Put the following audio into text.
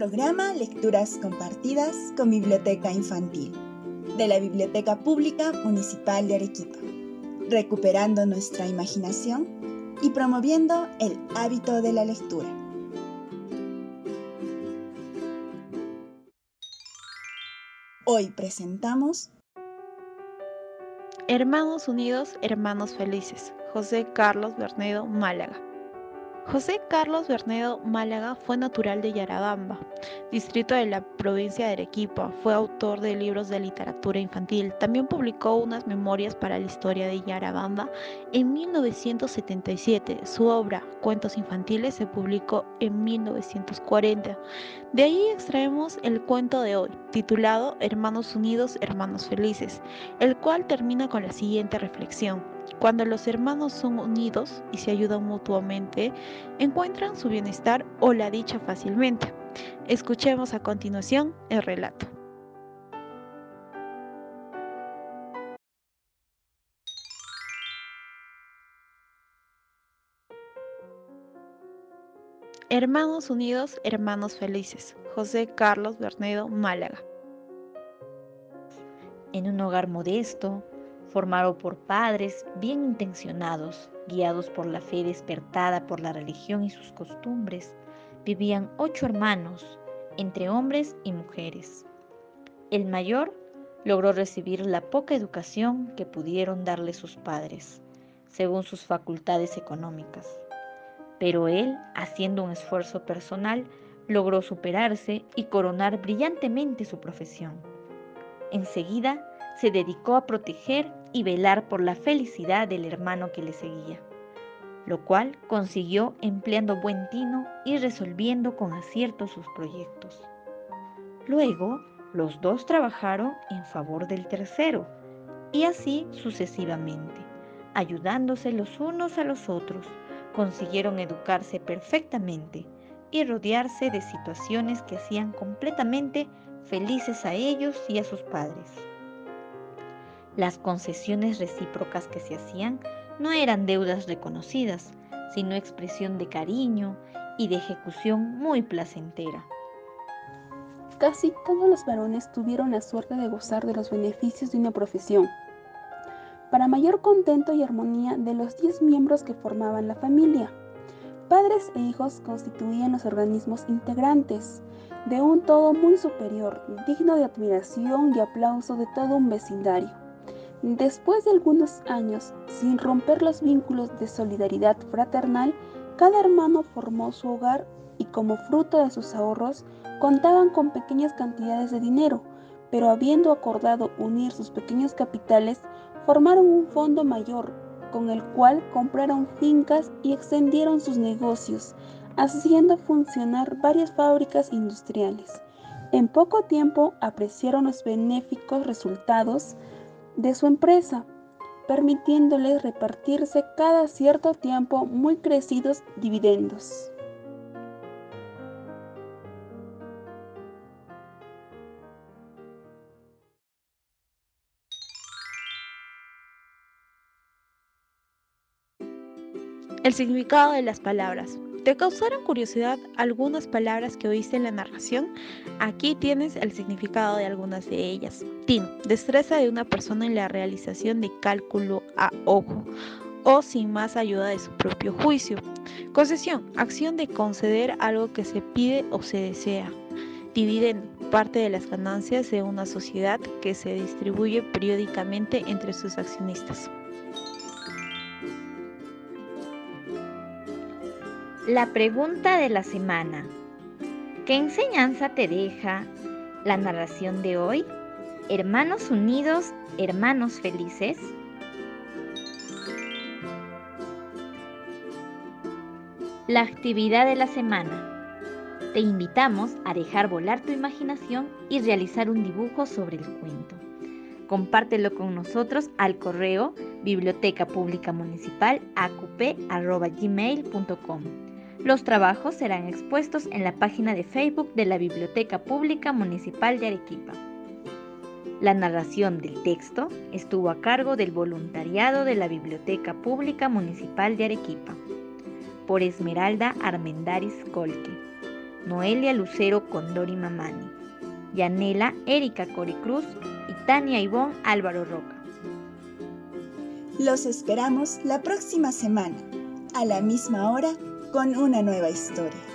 programa Lecturas Compartidas con Biblioteca Infantil de la Biblioteca Pública Municipal de Arequipa, recuperando nuestra imaginación y promoviendo el hábito de la lectura. Hoy presentamos Hermanos Unidos, Hermanos Felices, José Carlos Bernedo Málaga. José Carlos Bernedo Málaga fue natural de Yarabamba, distrito de la provincia de Arequipa. Fue autor de libros de literatura infantil. También publicó unas memorias para la historia de Yarabamba en 1977. Su obra, Cuentos Infantiles, se publicó en 1940. De ahí extraemos el cuento de hoy, titulado Hermanos Unidos, Hermanos Felices, el cual termina con la siguiente reflexión. Cuando los hermanos son unidos y se ayudan mutuamente, encuentran su bienestar o la dicha fácilmente. Escuchemos a continuación el relato. Hermanos unidos, hermanos felices. José Carlos Bernedo, Málaga. En un hogar modesto, formado por padres bien intencionados, guiados por la fe despertada por la religión y sus costumbres, vivían ocho hermanos, entre hombres y mujeres. El mayor logró recibir la poca educación que pudieron darle sus padres, según sus facultades económicas. Pero él, haciendo un esfuerzo personal, logró superarse y coronar brillantemente su profesión. Enseguida se dedicó a proteger y velar por la felicidad del hermano que le seguía, lo cual consiguió empleando buen tino y resolviendo con acierto sus proyectos. Luego, los dos trabajaron en favor del tercero, y así sucesivamente, ayudándose los unos a los otros, consiguieron educarse perfectamente y rodearse de situaciones que hacían completamente felices a ellos y a sus padres. Las concesiones recíprocas que se hacían no eran deudas reconocidas, sino expresión de cariño y de ejecución muy placentera. Casi todos los varones tuvieron la suerte de gozar de los beneficios de una profesión. Para mayor contento y armonía de los diez miembros que formaban la familia, padres e hijos constituían los organismos integrantes de un todo muy superior, digno de admiración y aplauso de todo un vecindario. Después de algunos años, sin romper los vínculos de solidaridad fraternal, cada hermano formó su hogar y como fruto de sus ahorros contaban con pequeñas cantidades de dinero, pero habiendo acordado unir sus pequeños capitales, formaron un fondo mayor, con el cual compraron fincas y extendieron sus negocios, haciendo funcionar varias fábricas industriales. En poco tiempo apreciaron los benéficos resultados de su empresa, permitiéndoles repartirse cada cierto tiempo muy crecidos dividendos. El significado de las palabras. ¿Te causaron curiosidad algunas palabras que oíste en la narración? Aquí tienes el significado de algunas de ellas. Tin, destreza de una persona en la realización de cálculo a ojo o sin más ayuda de su propio juicio. Concesión, acción de conceder algo que se pide o se desea. Dividendo, parte de las ganancias de una sociedad que se distribuye periódicamente entre sus accionistas. La pregunta de la semana. ¿Qué enseñanza te deja la narración de hoy? Hermanos unidos, hermanos felices. La actividad de la semana. Te invitamos a dejar volar tu imaginación y realizar un dibujo sobre el cuento. Compártelo con nosotros al correo biblioteca pública municipal los trabajos serán expuestos en la página de Facebook de la Biblioteca Pública Municipal de Arequipa. La narración del texto estuvo a cargo del voluntariado de la Biblioteca Pública Municipal de Arequipa, por Esmeralda Armendaris Colque. Noelia Lucero Condori Mamani, Yanela Erika Coricruz y Tania Ivón Álvaro Roca. Los esperamos la próxima semana, a la misma hora, con una nueva historia.